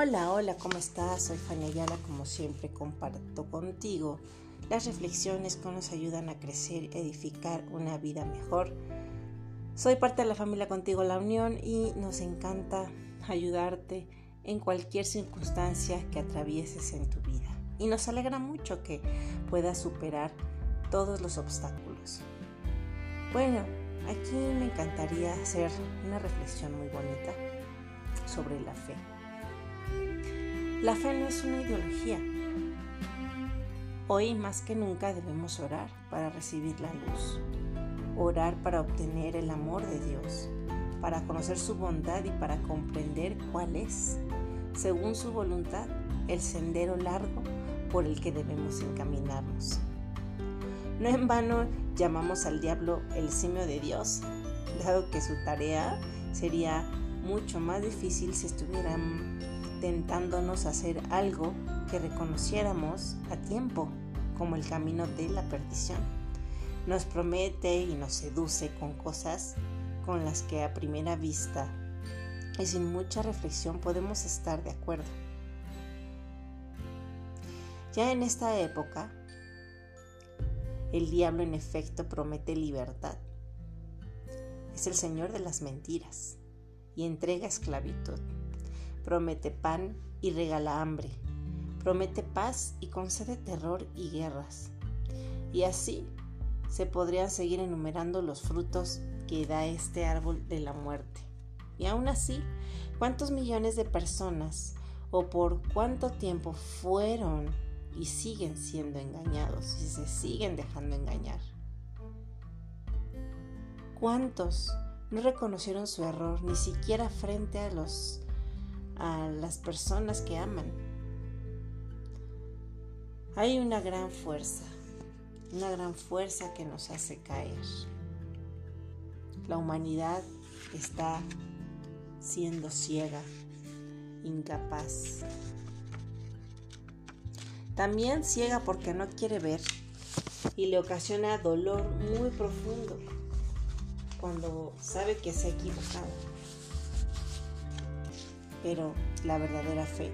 Hola, hola, ¿cómo estás? Soy Fanny Ayala, como siempre comparto contigo las reflexiones que nos ayudan a crecer, edificar una vida mejor. Soy parte de la familia Contigo La Unión y nos encanta ayudarte en cualquier circunstancia que atravieses en tu vida. Y nos alegra mucho que puedas superar todos los obstáculos. Bueno, aquí me encantaría hacer una reflexión muy bonita sobre la fe. La fe no es una ideología. Hoy más que nunca debemos orar para recibir la luz, orar para obtener el amor de Dios, para conocer su bondad y para comprender cuál es, según su voluntad, el sendero largo por el que debemos encaminarnos. No en vano llamamos al diablo el simio de Dios, dado que su tarea sería mucho más difícil si estuvieran tentándonos hacer algo que reconociéramos a tiempo como el camino de la perdición. Nos promete y nos seduce con cosas con las que a primera vista y sin mucha reflexión podemos estar de acuerdo. Ya en esta época, el diablo en efecto promete libertad. Es el Señor de las mentiras y entrega esclavitud promete pan y regala hambre, promete paz y concede terror y guerras. Y así se podrían seguir enumerando los frutos que da este árbol de la muerte. Y aún así, ¿cuántos millones de personas o por cuánto tiempo fueron y siguen siendo engañados y se siguen dejando engañar? ¿Cuántos no reconocieron su error ni siquiera frente a los a las personas que aman. Hay una gran fuerza, una gran fuerza que nos hace caer. La humanidad está siendo ciega, incapaz. También ciega porque no quiere ver y le ocasiona dolor muy profundo cuando sabe que se ha equivocado pero la verdadera fe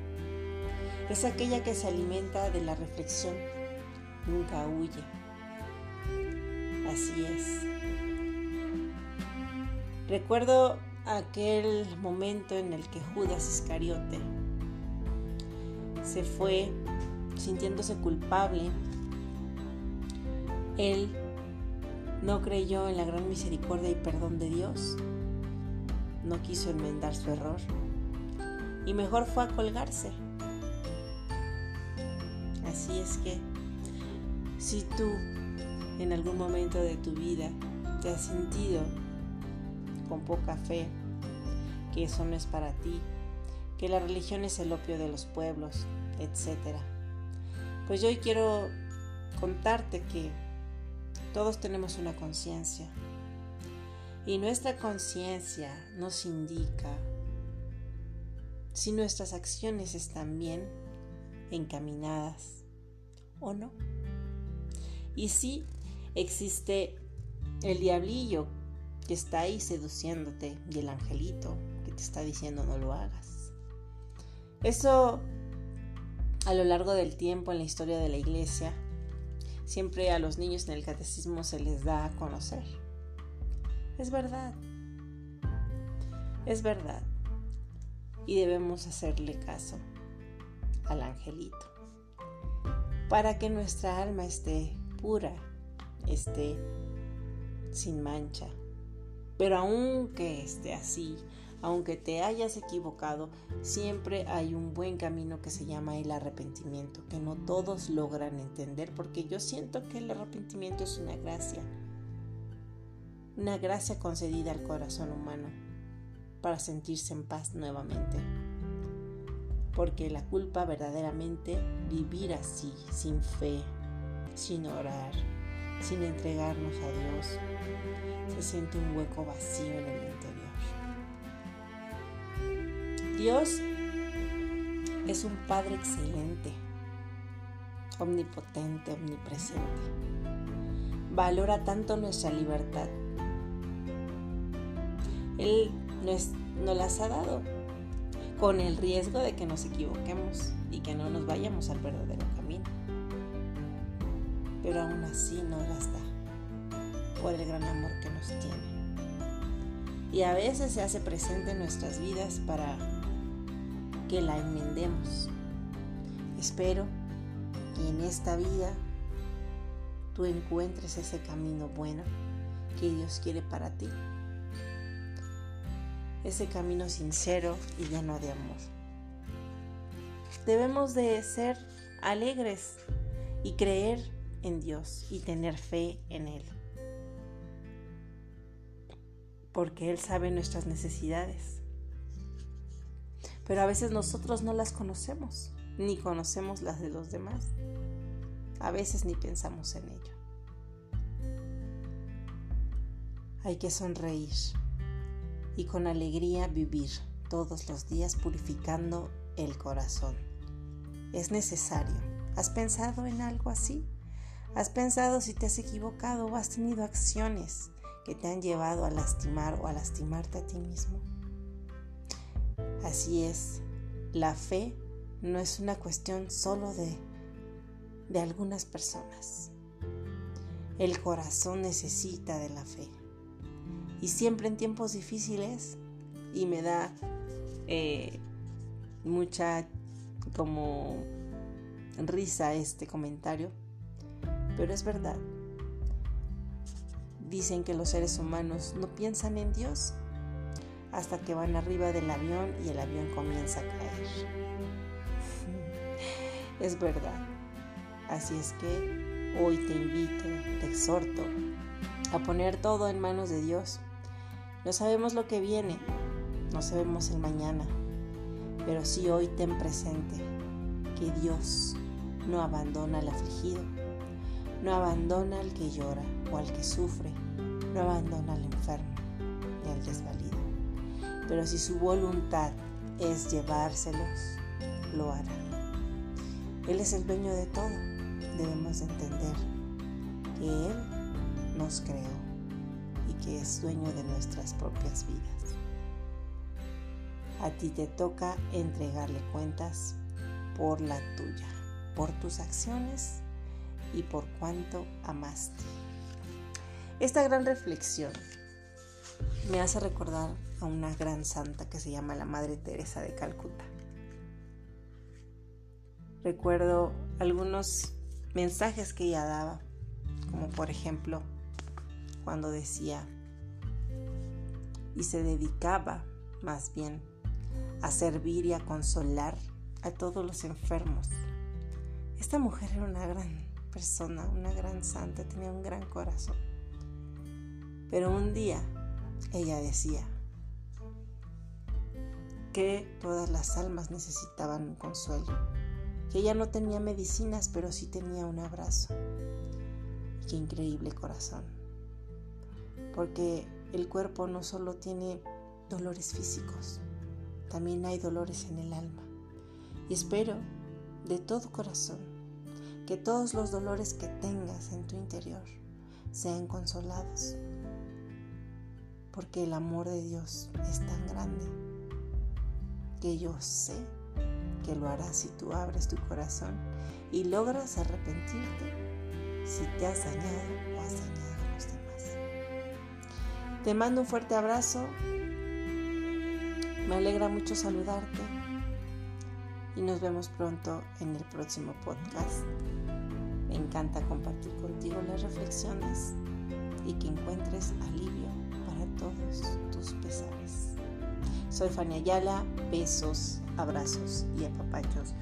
es aquella que se alimenta de la reflexión, nunca huye. Así es. Recuerdo aquel momento en el que Judas Iscariote se fue sintiéndose culpable. Él no creyó en la gran misericordia y perdón de Dios. No quiso enmendar su error y mejor fue a colgarse. Así es que si tú en algún momento de tu vida te has sentido con poca fe, que eso no es para ti, que la religión es el opio de los pueblos, etc. Pues yo hoy quiero contarte que todos tenemos una conciencia y nuestra conciencia nos indica si nuestras acciones están bien encaminadas o no. Y si existe el diablillo que está ahí seduciéndote y el angelito que te está diciendo no lo hagas. Eso a lo largo del tiempo en la historia de la iglesia, siempre a los niños en el catecismo se les da a conocer. Es verdad. Es verdad y debemos hacerle caso al angelito para que nuestra alma esté pura, esté sin mancha. Pero aunque esté así, aunque te hayas equivocado, siempre hay un buen camino que se llama el arrepentimiento, que no todos logran entender, porque yo siento que el arrepentimiento es una gracia, una gracia concedida al corazón humano para sentirse en paz nuevamente. Porque la culpa verdaderamente, vivir así, sin fe, sin orar, sin entregarnos a Dios, se siente un hueco vacío en el interior. Dios es un Padre excelente, omnipotente, omnipresente. Valora tanto nuestra libertad. Él nos, las ha dado. con el riesgo de que nos equivoquemos y que no nos vayamos al verdadero camino. Pero aún así no las da por el gran amor que nos tiene. Y a veces se hace presente en nuestras vidas para que la enmendemos. Espero que en esta vida tú encuentres ese camino bueno que Dios quiere para ti. Ese camino sincero y lleno de amor. Debemos de ser alegres y creer en Dios y tener fe en Él. Porque Él sabe nuestras necesidades. Pero a veces nosotros no las conocemos, ni conocemos las de los demás. A veces ni pensamos en ello. Hay que sonreír y con alegría vivir todos los días purificando el corazón. Es necesario. ¿Has pensado en algo así? ¿Has pensado si te has equivocado o has tenido acciones que te han llevado a lastimar o a lastimarte a ti mismo? Así es, la fe no es una cuestión solo de, de algunas personas. El corazón necesita de la fe y siempre en tiempos difíciles y me da eh, mucha como risa este comentario, pero es verdad. Dicen que los seres humanos no piensan en Dios hasta que van arriba del avión y el avión comienza a caer. es verdad. Así es que hoy te invito, te exhorto a poner todo en manos de Dios no sabemos lo que viene, no sabemos el mañana, pero sí hoy ten presente que Dios no abandona al afligido, no abandona al que llora o al que sufre, no abandona al enfermo ni al desvalido. Pero si su voluntad es llevárselos, lo hará. Él es el dueño de todo. Debemos entender que Él nos creó que es dueño de nuestras propias vidas. A ti te toca entregarle cuentas por la tuya, por tus acciones y por cuánto amaste. Esta gran reflexión me hace recordar a una gran santa que se llama la Madre Teresa de Calcuta. Recuerdo algunos mensajes que ella daba, como por ejemplo cuando decía, y se dedicaba más bien a servir y a consolar a todos los enfermos. Esta mujer era una gran persona, una gran santa, tenía un gran corazón. Pero un día ella decía que todas las almas necesitaban un consuelo, que ella no tenía medicinas, pero sí tenía un abrazo. qué increíble corazón. Porque el cuerpo no solo tiene dolores físicos, también hay dolores en el alma. Y espero de todo corazón que todos los dolores que tengas en tu interior sean consolados, porque el amor de Dios es tan grande que yo sé que lo harás si tú abres tu corazón y logras arrepentirte si te has dañado o has dañado. Te mando un fuerte abrazo. Me alegra mucho saludarte y nos vemos pronto en el próximo podcast. Me encanta compartir contigo las reflexiones y que encuentres alivio para todos tus pesares. Soy Fania Ayala, besos, abrazos y apapachos